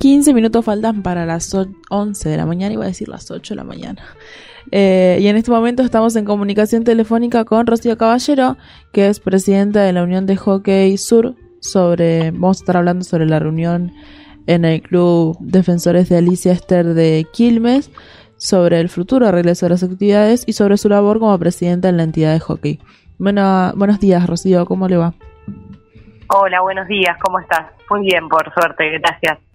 15 minutos faltan para las 11 de la mañana, iba a decir las 8 de la mañana. Eh, y en este momento estamos en comunicación telefónica con Rocío Caballero, que es presidenta de la Unión de Hockey Sur. Sobre, vamos a estar hablando sobre la reunión en el Club Defensores de Alicia Esther de Quilmes, sobre el futuro regreso de las actividades y sobre su labor como presidenta en la entidad de hockey. Bueno, buenos días, Rocío, ¿cómo le va? Hola, buenos días, ¿cómo estás? Muy bien, por suerte, gracias.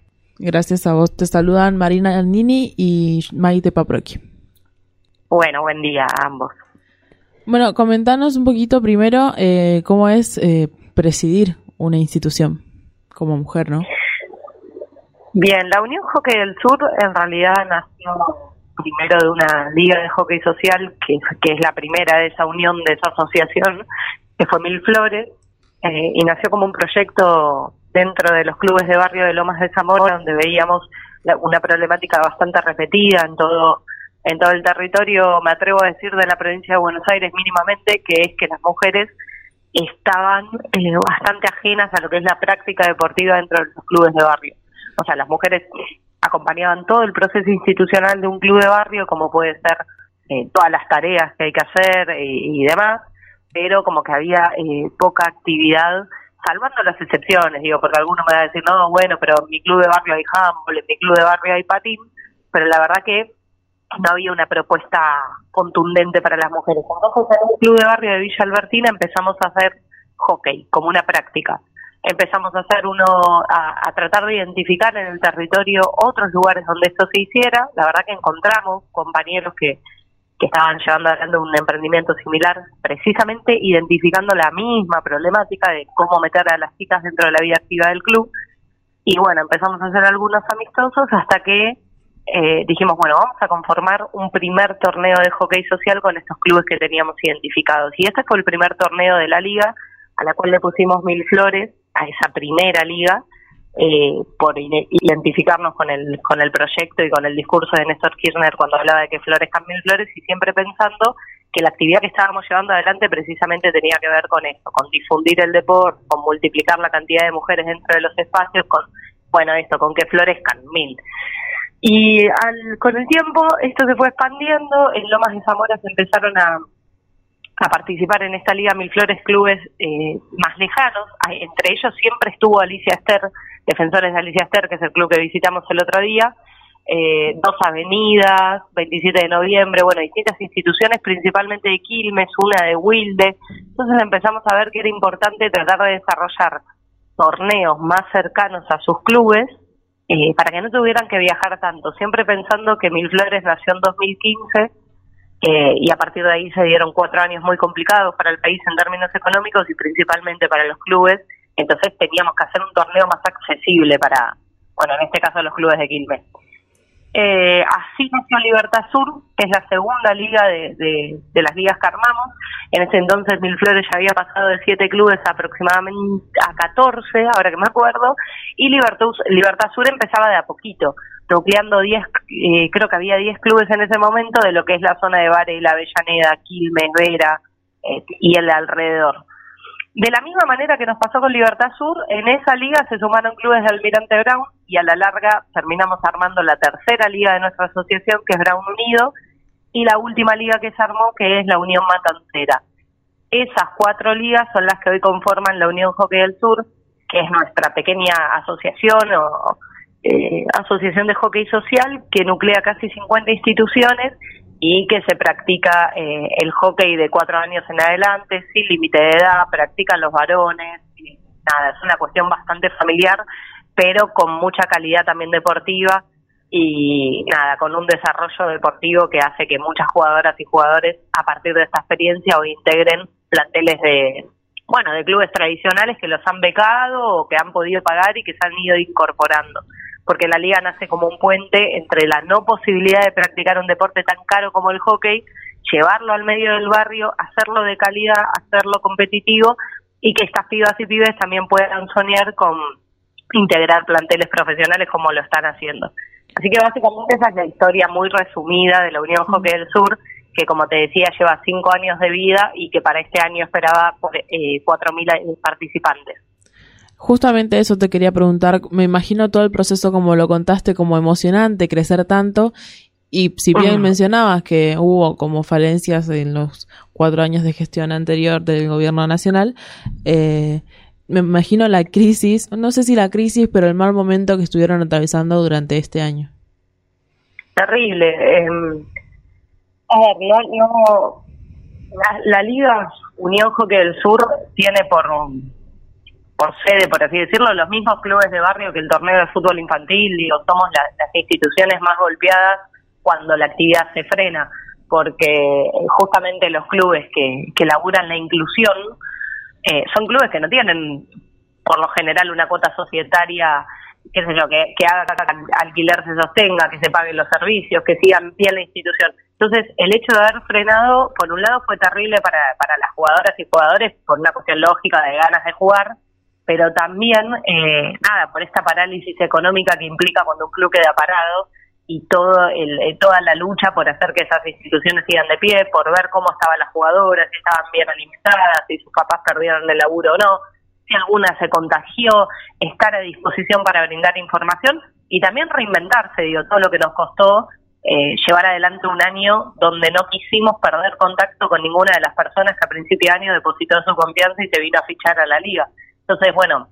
Gracias a vos. Te saludan Marina Nini y Maite Paproqui. Bueno, buen día a ambos. Bueno, comentanos un poquito primero eh, cómo es eh, presidir una institución como mujer, ¿no? Bien, la Unión Hockey del Sur en realidad nació primero de una liga de hockey social, que, que es la primera de esa unión, de esa asociación, que fue Mil Flores, eh, y nació como un proyecto dentro de los clubes de barrio de Lomas de Zamora, donde veíamos una problemática bastante repetida en todo en todo el territorio, me atrevo a decir, de la provincia de Buenos Aires mínimamente, que es que las mujeres estaban eh, bastante ajenas a lo que es la práctica deportiva dentro de los clubes de barrio. O sea, las mujeres acompañaban todo el proceso institucional de un club de barrio, como puede ser eh, todas las tareas que hay que hacer eh, y demás, pero como que había poca actividad salvando las excepciones, digo, porque alguno me va a decir, no, bueno, pero en mi club de barrio hay handball, en mi club de barrio hay patín, pero la verdad que no había una propuesta contundente para las mujeres. Entonces, en un club de barrio de Villa Albertina empezamos a hacer hockey como una práctica. Empezamos a hacer uno, a tratar de identificar en el territorio otros lugares donde esto se hiciera. La verdad que encontramos compañeros que estaban llevando adelante un emprendimiento similar, precisamente identificando la misma problemática de cómo meter a las chicas dentro de la vida activa del club. Y bueno, empezamos a hacer algunos amistosos hasta que eh, dijimos, bueno, vamos a conformar un primer torneo de hockey social con estos clubes que teníamos identificados. Y este fue el primer torneo de la liga, a la cual le pusimos mil flores, a esa primera liga, eh, por identificarnos con el, con el proyecto y con el discurso de Néstor Kirchner cuando hablaba de que flores cambian flores y siempre pensando que la actividad que estábamos llevando adelante precisamente tenía que ver con eso, con difundir el deporte, con multiplicar la cantidad de mujeres dentro de los espacios, con, bueno, esto, con que florezcan mil. Y al, con el tiempo esto se fue expandiendo, en Lomas de Zamora se empezaron a, a participar en esta Liga Mil Flores clubes eh, más lejanos. Entre ellos siempre estuvo Alicia Esther, Defensores de Alicia Esther, que es el club que visitamos el otro día. Eh, dos avenidas, 27 de noviembre, bueno, distintas instituciones, principalmente de Quilmes, una de Wilde. Entonces empezamos a ver que era importante tratar de desarrollar torneos más cercanos a sus clubes eh, para que no tuvieran que viajar tanto. Siempre pensando que Mil Flores nació en 2015 eh, y a partir de ahí se dieron cuatro años muy complicados para el país en términos económicos y principalmente para los clubes, entonces teníamos que hacer un torneo más accesible para, bueno, en este caso los clubes de Quilmes. Eh, así nació Libertad Sur, que es la segunda liga de, de, las ligas que armamos. En ese entonces Mil Flores ya había pasado de siete clubes aproximadamente a 14, ahora que me acuerdo, y Libertad, Libertad Sur empezaba de a poquito nucleando 10, eh, creo que había 10 clubes en ese momento de lo que es la zona de Bari, La Avellaneda, Quilmes, Vera eh, y el alrededor. De la misma manera que nos pasó con Libertad Sur, en esa liga se sumaron clubes de Almirante Brown y a la larga terminamos armando la tercera liga de nuestra asociación, que es Brown Unido, y la última liga que se armó, que es la Unión Matancera. Esas cuatro ligas son las que hoy conforman la Unión Hockey del Sur, que es nuestra pequeña asociación o, eh, asociación de hockey social que nuclea casi 50 instituciones y que se practica eh, el hockey de cuatro años en adelante, sin límite de edad, practican los varones, nada, es una cuestión bastante familiar, pero con mucha calidad también deportiva y nada, con un desarrollo deportivo que hace que muchas jugadoras y jugadores a partir de esta experiencia hoy integren planteles de, bueno, de clubes tradicionales que los han becado o que han podido pagar y que se han ido incorporando porque la liga nace como un puente entre la no posibilidad de practicar un deporte tan caro como el hockey, llevarlo al medio del barrio, hacerlo de calidad, hacerlo competitivo y que estas pibas y pibes también puedan soñar con integrar planteles profesionales como lo están haciendo. Así que básicamente esa es la historia muy resumida de la Unión Hockey del Sur, que como te decía lleva cinco años de vida y que para este año esperaba por, eh, 4.000 participantes. Justamente eso te quería preguntar. Me imagino todo el proceso como lo contaste, como emocionante, crecer tanto. Y si bien mencionabas que hubo como falencias en los cuatro años de gestión anterior del gobierno nacional, eh, me imagino la crisis, no sé si la crisis, pero el mal momento que estuvieron atravesando durante este año. Terrible. Eh, a ver, no, la, Liga Unión Hockey del Sur tiene por, por por así decirlo, los mismos clubes de barrio que el torneo de fútbol infantil, digo, somos las instituciones más golpeadas cuando la actividad se frena, porque justamente los clubes que, que laburan la inclusión eh, son clubes que no tienen, por lo general, una cuota societaria qué sé yo, que, que haga alquiler se sostenga, que se paguen los servicios, que sigan bien la institución. Entonces, el hecho de haber frenado, por un lado, fue terrible para, para las jugadoras y jugadores por una cuestión lógica de ganas de jugar, pero también, eh, nada, por esta parálisis económica que implica cuando un club queda parado y todo el, eh, toda la lucha por hacer que esas instituciones sigan de pie, por ver cómo estaban las jugadoras, si estaban bien alimentadas, si sus papás perdieron el laburo o no si alguna se contagió, estar a disposición para brindar información y también reinventarse, digo, todo lo que nos costó eh, llevar adelante un año donde no quisimos perder contacto con ninguna de las personas que a principio de año depositó su confianza y se vino a fichar a la liga. Entonces, bueno,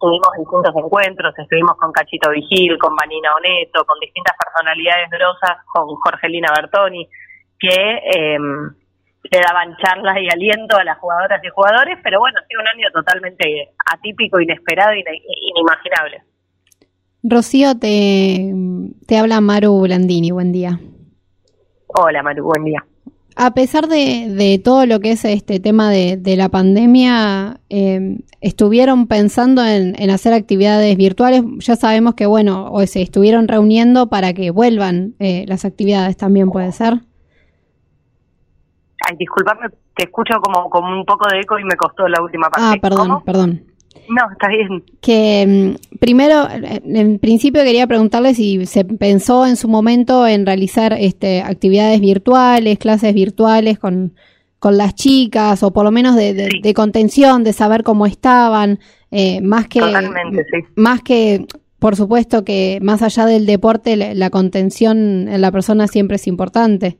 tuvimos distintos encuentros, estuvimos con Cachito Vigil, con Vanina Oneto, con distintas personalidades grosas, con Jorgelina Bertoni, que eh, le daban charlas y aliento a las jugadoras y jugadores, pero bueno, ha sido un año totalmente atípico, inesperado e inimaginable. Rocío, te, te habla Maru Blandini, buen día. Hola Maru, buen día. A pesar de, de todo lo que es este tema de, de la pandemia, eh, ¿estuvieron pensando en, en, hacer actividades virtuales? Ya sabemos que, bueno, o se estuvieron reuniendo para que vuelvan eh, las actividades también, ¿puede ser? Ay, disculpame, te escucho como, como un poco de eco y me costó la última parte. Ah, perdón, perdón. No, está bien. Que mm, primero, en principio quería preguntarle si se pensó en su momento en realizar este, actividades virtuales, clases virtuales con, con las chicas, o por lo menos de, de, contención, de saber cómo estaban, eh, más que... Totalmente, sí. Más que, por supuesto que más allá del deporte, la contención en la persona siempre es importante.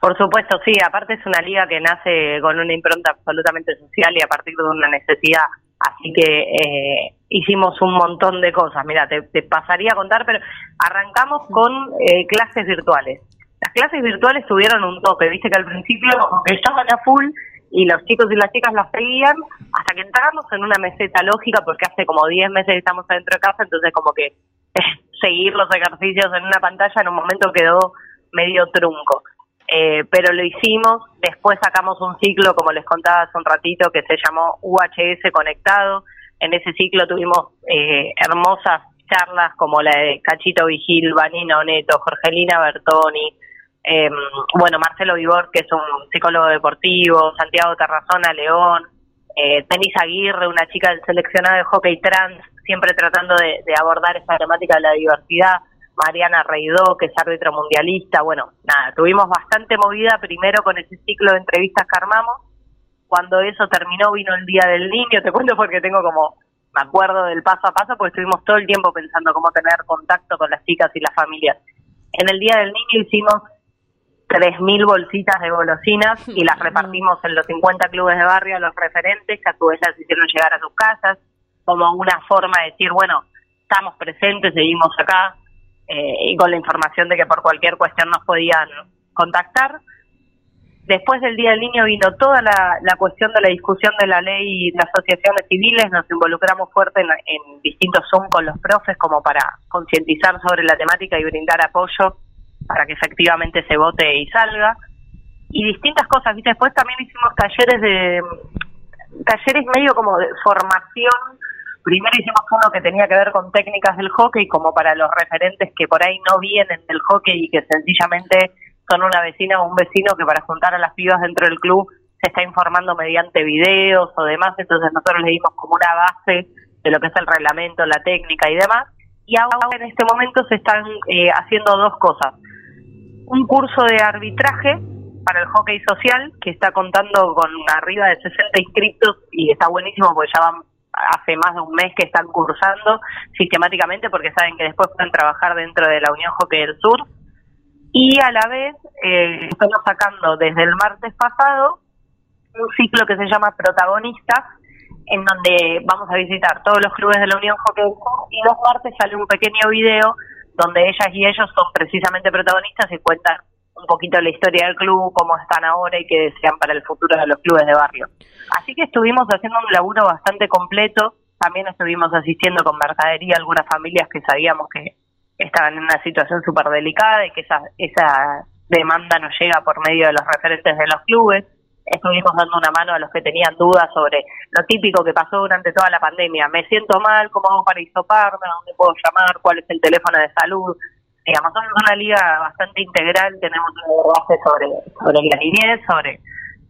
Por supuesto, sí. Aparte es una liga que nace con una impronta absolutamente social y a partir de una necesidad. Así que eh, hicimos un montón de cosas. Mira, te, pasaría a contar, pero arrancamos con eh, clases virtuales. Las clases virtuales tuvieron un tope. Viste que al principio estaban a full y los chicos y las chicas las seguían hasta que entramos en una meseta lógica porque hace como 10 meses estamos adentro de casa, entonces como que seguir los ejercicios en una pantalla en un momento quedó medio trunco. Eh, pero lo hicimos, después sacamos un ciclo, como les contaba hace un ratito, que se llamó UHS Conectado. En ese ciclo tuvimos eh, hermosas charlas como la de Cachito Vigil, Vanina Oneto, Jorgelina Bertoni, eh, bueno, Marcelo Vivor, que es un psicólogo deportivo, Santiago Terrazona, León, eh, Denise Aguirre, una chica del seleccionado de hockey trans, siempre tratando de, de abordar esa temática de la diversidad. Mariana Reidó, que es árbitro mundialista. Bueno, nada, tuvimos bastante movida primero con ese ciclo de entrevistas que armamos. Cuando eso terminó vino el Día del Niño, te cuento porque tengo como, me acuerdo del paso a paso, porque estuvimos todo el tiempo pensando cómo tener contacto con las chicas y las familias. En el Día del Niño hicimos 3.000 bolsitas de golosinas y las repartimos en los 50 clubes de barrio a los referentes, que a su vez las hicieron llegar a sus casas, como una forma de decir, bueno, estamos presentes, seguimos acá, eh, y con la información de que por cualquier cuestión nos podían contactar. Después del Día del Niño vino toda la, cuestión de la discusión de la ley de asociaciones civiles, nos involucramos fuerte en, distintos Zoom con los profes como para concientizar sobre la temática y brindar apoyo para que efectivamente se vote y salga. Y distintas cosas, ¿viste? Después también hicimos talleres de talleres medio como de formación Primero hicimos uno que tenía que ver con técnicas del hockey, como para los referentes que por ahí no vienen del hockey y que sencillamente son una vecina o un vecino que para juntar a las pibas dentro del club se está informando mediante videos o demás, entonces nosotros le dimos como una base de lo que es el reglamento, la técnica y demás. Y ahora en este momento se están eh, haciendo dos cosas. Un curso de arbitraje para el hockey social que está contando con arriba de 60 inscritos y está buenísimo porque ya van hace más de un mes que están cursando sistemáticamente porque saben que después pueden trabajar dentro de la Unión Hockey del Sur. Y a la vez eh, estamos sacando desde el martes pasado un ciclo que se llama Protagonistas, en donde vamos a visitar todos los clubes de la Unión Hockey del Sur y los martes sale un pequeño video donde ellas y ellos son precisamente protagonistas y cuentan un poquito la historia del club, cómo están ahora y qué desean para el futuro de los clubes de barrio. Así que estuvimos haciendo un laburo bastante completo, también estuvimos asistiendo con mercadería a algunas familias que sabíamos que estaban en una situación súper delicada y que esa, esa demanda nos llega por medio de los referentes de los clubes. Estuvimos dando una mano a los que tenían dudas sobre lo típico que pasó durante toda la pandemia. Me siento mal, ¿cómo hago para isoparme? ¿Dónde puedo llamar? ¿Cuál es el teléfono de salud? Digamos, somos una liga bastante integral, tenemos un base sobre, sobre la niñez, sobre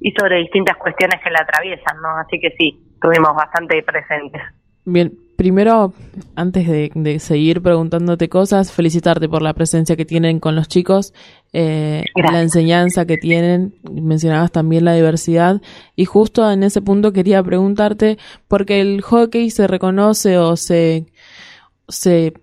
y sobre distintas cuestiones que la atraviesan, ¿no? Así que sí, estuvimos bastante presentes. Bien, primero, antes de, seguir preguntándote cosas, felicitarte por la presencia que tienen con los chicos, eh, la enseñanza que tienen, mencionabas también la diversidad, y justo en ese punto quería preguntarte, porque el hockey se reconoce o se, se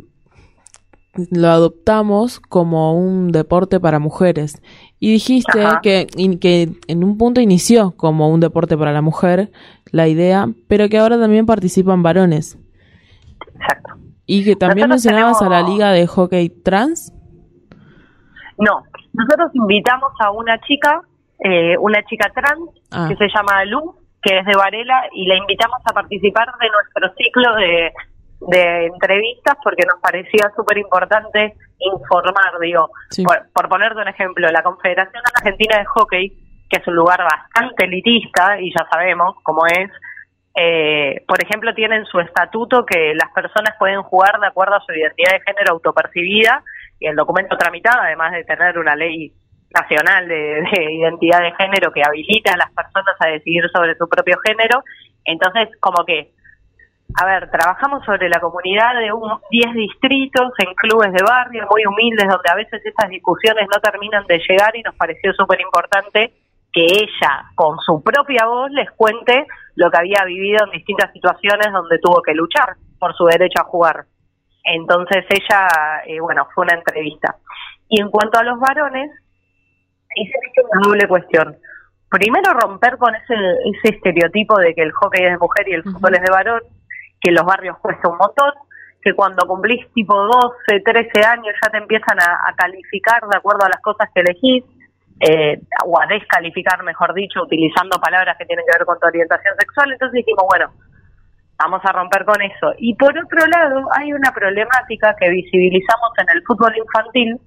lo adoptamos como un deporte para mujeres. Y dijiste que, que en un punto inició como un deporte para la mujer la idea, pero que ahora también participan varones. Exacto. Y que también mencionabas a la liga de hockey trans. No, nosotros invitamos a una chica, eh, una chica trans, ah. que se llama Lu, que es de Varela, y la invitamos a participar de nuestro ciclo de de entrevistas porque nos parecía súper importante informar, digo, por, ponerte un ejemplo, la Confederación Argentina de Hockey, que es un lugar bastante elitista y ya sabemos cómo es, eh, por ejemplo, tienen su estatuto que las personas pueden jugar de acuerdo a su identidad de género autopercibida y el documento tramitado, además de tener una ley nacional de, de identidad de género que habilita a las personas a decidir sobre su propio género, entonces como que a ver, trabajamos sobre la comunidad de unos 10 distritos en clubes de barrio muy humildes donde a veces estas discusiones no terminan de llegar y nos pareció súper importante que ella con su propia voz les cuente lo que había vivido en distintas situaciones donde tuvo que luchar por su derecho a jugar. Entonces ella, eh, bueno, fue una entrevista. Y en cuanto a los varones, hice una doble cuestión. Primero romper con ese, ese estereotipo de que el hockey es de mujer y el fútbol es de varón, que los barrios cuesta un montón, que cuando cumplís tipo 12, 13 años ya te empiezan a, calificar de acuerdo a las cosas que elegís, eh, o a descalificar, mejor dicho, utilizando palabras que tienen que ver con tu orientación sexual. Entonces dijimos, bueno, vamos a romper con eso. Y por otro lado, hay una problemática que visibilizamos en el fútbol infantil,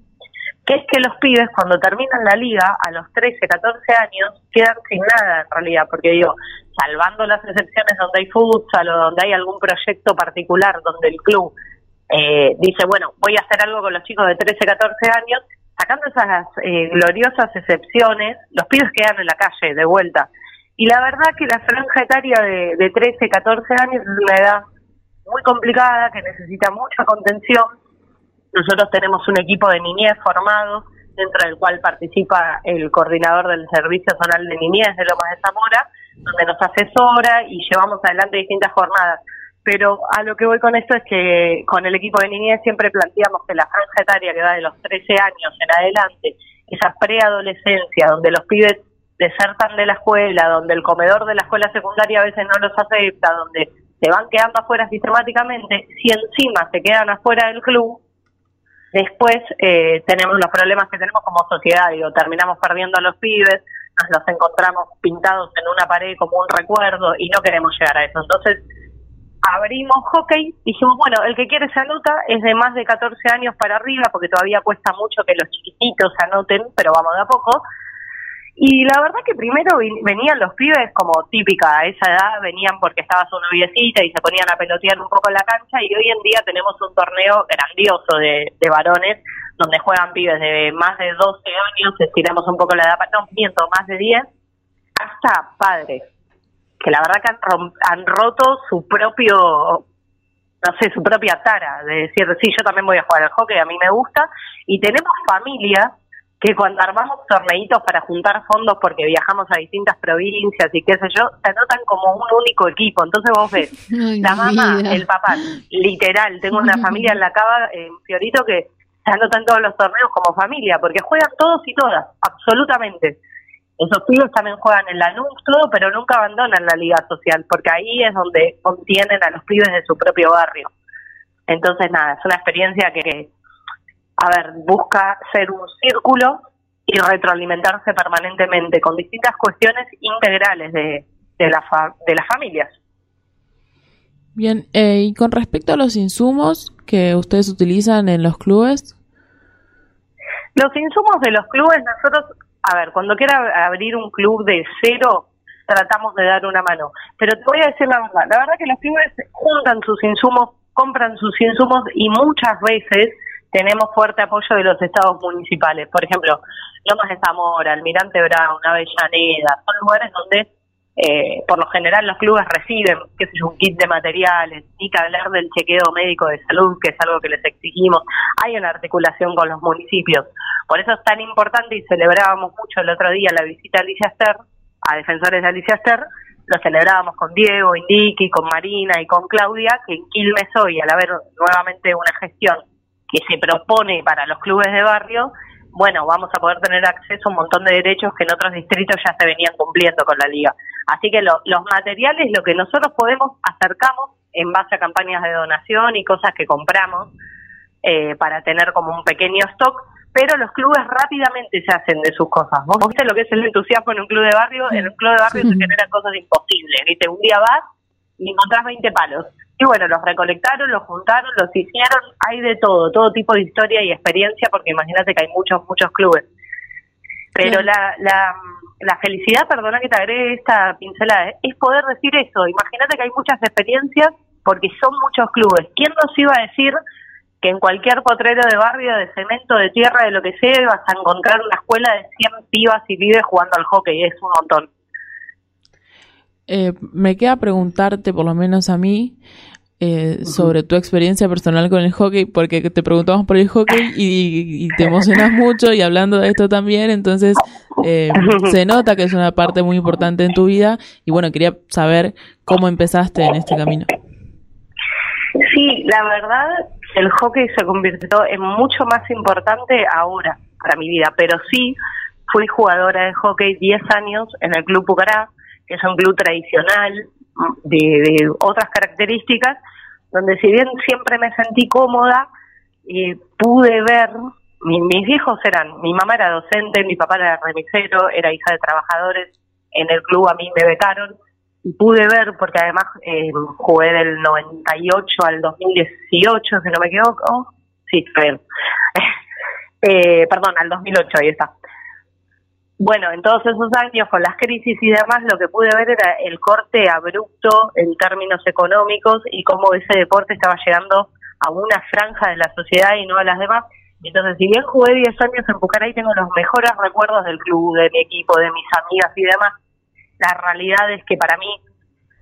que es que los pibes cuando terminan la liga a los 13, 14 años quedan sin nada en realidad, porque digo, salvando las excepciones donde hay futsal o donde hay algún proyecto particular donde el club eh, dice, bueno, voy a hacer algo con los chicos de 13, 14 años, sacando esas eh, gloriosas excepciones, los pibes quedan en la calle de vuelta. Y la verdad que la franja etaria de, de 13, 14 años es una edad muy complicada, que necesita mucha contención, nosotros tenemos un equipo de niñez formado, dentro del cual participa el coordinador del Servicio Zonal de Niñez de Lomas de Zamora, donde nos asesora y llevamos adelante distintas jornadas. Pero a lo que voy con esto es que con el equipo de niñez siempre planteamos que la franja etaria que va de los 13 años en adelante, esa preadolescencia donde los pibes desertan de la escuela, donde el comedor de la escuela secundaria a veces no los acepta, donde se van quedando afuera sistemáticamente, si encima se quedan afuera del club, Después eh, tenemos los problemas que tenemos como sociedad, digo, terminamos perdiendo a los pibes, nos los encontramos pintados en una pared como un recuerdo y no queremos llegar a eso. Entonces abrimos hockey, dijimos, bueno, el que quiere se anota, es de más de 14 años para arriba, porque todavía cuesta mucho que los chiquititos anoten, pero vamos de a poco. Y la verdad que primero venían los pibes como típica, a esa edad venían porque estaba su noviecita y se ponían a pelotear un poco en la cancha y hoy en día tenemos un torneo grandioso de, varones donde juegan pibes de más de 12 años, estiramos un poco la edad, no miento, más de 10, hasta padres, que la verdad que han, han roto su propio, no sé, su propia tara, de decir, sí, yo también voy a jugar al hockey, a mí me gusta, y tenemos familias que cuando armamos torneitos para juntar fondos porque viajamos a distintas provincias y qué sé yo, se anotan como un único equipo. Entonces vos ves, la mamá, el papá, literal, tengo una familia en la cava, en Fiorito, que se anotan todos los torneos como familia, porque juegan todos y todas, absolutamente. Esos pibes también juegan en la NUS, todo, pero nunca abandonan la liga social, porque ahí es donde contienen a los pibes de su propio barrio. Entonces, nada, es una experiencia que, a ver, busca ser un círculo y retroalimentarse permanentemente con distintas cuestiones integrales de, de, la de las familias. Bien, eh, y con respecto a los insumos que ustedes utilizan en los clubes. Los insumos de los clubes, nosotros, a ver, cuando quiera abrir un club de cero, tratamos de dar una mano. Pero te voy a decir la verdad, la verdad que los clubes juntan sus insumos, compran sus insumos y muchas veces tenemos fuerte apoyo de los estados municipales. Por ejemplo, Lomas de Zamora, Almirante Brown, Avellaneda, son lugares donde eh, por lo general los clubes reciben, qué sé yo, un kit de materiales, ni que hablar del chequeo médico de salud, que es algo que les exigimos. Hay una articulación con los municipios. Por eso es tan importante y celebrábamos mucho el otro día la visita a Alicia Ester, a defensores de Alicia Ester, lo celebrábamos con Diego, Indiqui, con Marina y con Claudia, que en Quilmes hoy, al haber nuevamente una gestión que se propone para los clubes de barrio, bueno, vamos a poder tener acceso a un montón de derechos que en otros distritos ya se venían cumpliendo con la liga. Así que los materiales, lo que nosotros podemos, acercamos en base a campañas de donación y cosas que compramos eh, para tener como un pequeño stock, pero los clubes rápidamente se hacen de sus cosas. ¿Vos viste lo que es el entusiasmo en un club de barrio? En un club de barrio se generan cosas imposibles, ¿viste? Un día vas y encontrás 20 palos y bueno, los recolectaron, los juntaron, los hicieron, hay de todo, todo tipo de historia y experiencia, porque imagínate que hay muchos, muchos clubes. Pero la, la, la felicidad, perdona que te agregue esta pincelada, es poder decir eso. Imagínate que hay muchas experiencias porque son muchos clubes. ¿Quién nos iba a decir que en cualquier potrero de barrio, de cemento, de tierra, de lo que sea, vas a encontrar una escuela de 100 pibas y pibes jugando al hockey? Es un montón. Eh, me queda preguntarte, por lo menos a mí, eh, sobre tu experiencia personal con el hockey, porque te preguntamos por el hockey y, te emocionas mucho y hablando de esto también, entonces eh, se nota que es una parte muy importante en tu vida y bueno, quería saber cómo empezaste en este camino. Sí, la verdad, el hockey se convirtió en mucho más importante ahora para mi vida, pero sí fui jugadora de hockey 10 años en el Club Pucará, que es un club tradicional de, otras características, donde si bien siempre me sentí cómoda, eh, pude ver, mis hijos eran, mi mamá era docente, mi papá era remisero, era hija de trabajadores, en el club a mí me becaron, y pude ver, porque además eh, jugué del 98 al 2018, si no me equivoco, sí, eh, perdón, al 2008, ahí está. Bueno, en todos esos años, con las crisis y demás, lo que pude ver era el corte abrupto en términos económicos y cómo ese deporte estaba llegando a una franja de la sociedad y no a las demás. Entonces, si bien jugué 10 años en Pucará y tengo los mejores recuerdos del club, de mi equipo, de mis amigas y demás, la realidad es que para mí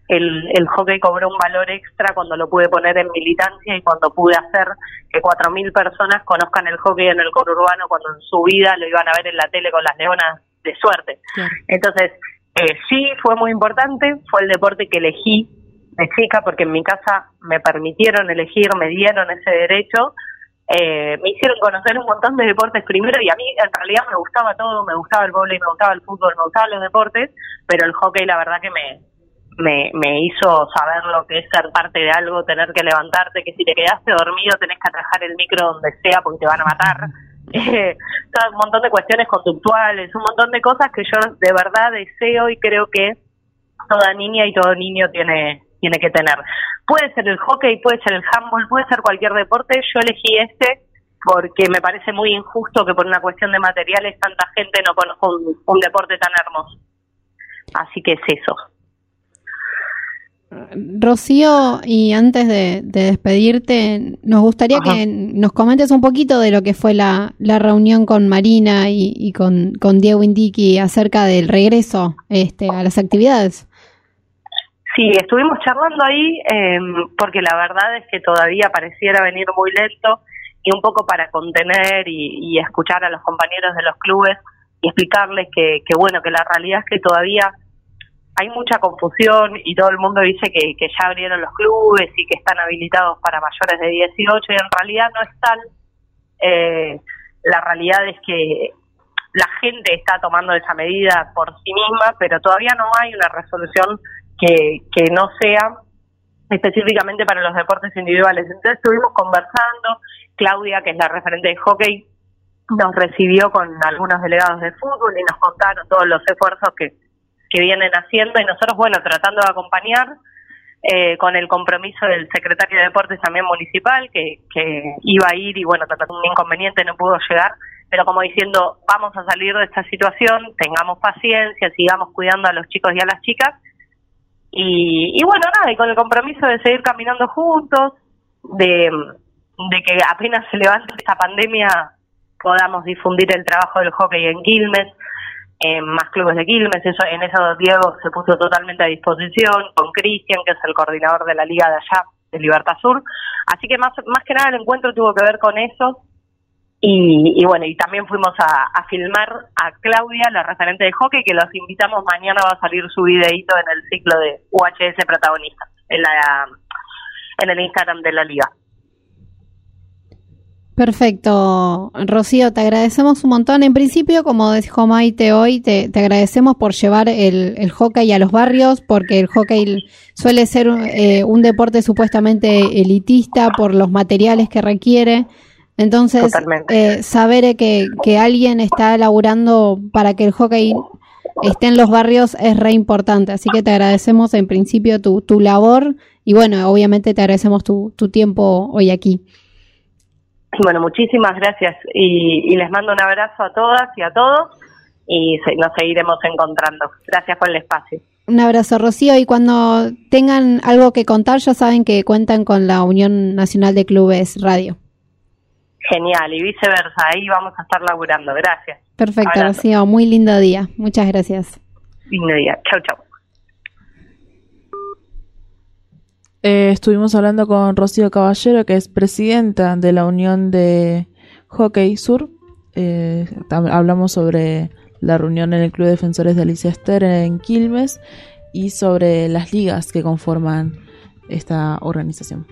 el, el hockey cobró un valor extra cuando lo pude poner en militancia y cuando pude hacer que 4.000 personas conozcan el hockey en el conurbano cuando en su vida lo iban a ver en la tele con las leonas de suerte. Entonces, eh, sí fue muy importante, fue el deporte que elegí de chica porque en mi casa me permitieron elegir, me dieron ese derecho. Eh, me hicieron conocer un montón de deportes primero y a mí en realidad me gustaba todo, me gustaba el vóley, me gustaba el fútbol, me gustaban los deportes, pero el hockey la verdad que me, me, me hizo saber lo que es ser parte de algo, tener que levantarte, que si te quedaste dormido tenés que atajar el micro donde sea porque te van a matar. Eh, un montón de cuestiones conductuales, un montón de cosas que yo de verdad deseo y creo que toda niña y todo niño tiene tiene que tener. Puede ser el hockey, puede ser el handball, puede ser cualquier deporte. Yo elegí este porque me parece muy injusto que por una cuestión de materiales tanta gente no conozca un deporte tan hermoso. Así que es eso. Rocío, y antes de, despedirte, nos gustaría que nos comentes un poquito de lo que fue la, reunión con Marina y, con, Diego Indiki acerca del regreso este, a las actividades. Sí, estuvimos charlando ahí em, porque la verdad es que todavía pareciera venir muy lento y un poco para contener y, escuchar a los compañeros de los clubes y explicarles que, que, bueno, que la realidad es que todavía hay mucha confusión y todo el mundo dice que, ya abrieron los clubes y que están habilitados para mayores de 18 y en realidad no están. Eh, la realidad es que la gente está tomando esa medida por sí misma, pero todavía no hay una resolución que, que no sea específicamente para los deportes individuales. Entonces estuvimos conversando, Claudia, que es la referente de hockey, nos recibió con algunos delegados de fútbol y nos contaron todos los esfuerzos que, que vienen haciendo y nosotros, bueno, tratando de acompañar eh, con el compromiso del secretario de Deportes también municipal, que, que iba a ir y bueno, tratando un inconveniente no pudo llegar, pero como diciendo, vamos a salir de esta situación, tengamos paciencia, sigamos cuidando a los chicos y a las chicas y, y bueno, nada, y con el compromiso de seguir caminando juntos, de, de que apenas se levante esta pandemia podamos difundir el trabajo del hockey en Quilmes, en más clubes de Quilmes, eso, en eso Diego se puso totalmente a disposición, con Cristian, que es el coordinador de la liga de allá, de Libertad Sur, así que más, más que nada el encuentro tuvo que ver con eso, y, bueno, y también fuimos a, filmar a Claudia, la referente de hockey, que los invitamos. Mañana va a salir su videito en el ciclo de UHS protagonista, en, la, en el Instagram de la liga. Perfecto, Rocío, te agradecemos un montón. En principio, como dijo Maite hoy, te, agradecemos por llevar el, hockey a los barrios, porque el hockey suele ser eh, un deporte supuestamente elitista por los materiales que requiere. Entonces, eh, saber que, que alguien está laburando para que el hockey esté en los barrios es re importante. Así que te agradecemos en principio tu, tu labor y bueno, obviamente te agradecemos tu, tu tiempo hoy aquí. Bueno, muchísimas gracias y, les mando un abrazo a todas y a todos y nos seguiremos encontrando. Gracias por el espacio. Un abrazo, Rocío. Y cuando tengan algo que contar, ya saben que cuentan con la Unión Nacional de Clubes Radio genial y viceversa. Ahí vamos a estar laburando. Gracias. Perfecto, Rocío. Muy lindo día. Muchas gracias. Lindo día. Chau, chau. Eh, estuvimos hablando con Rocío Caballero, que es presidenta de la Unión de Hockey Sur. Eh, hablamos sobre la reunión en el Club de Defensores de Alicia Esther en Quilmes y sobre las ligas que conforman esta organización.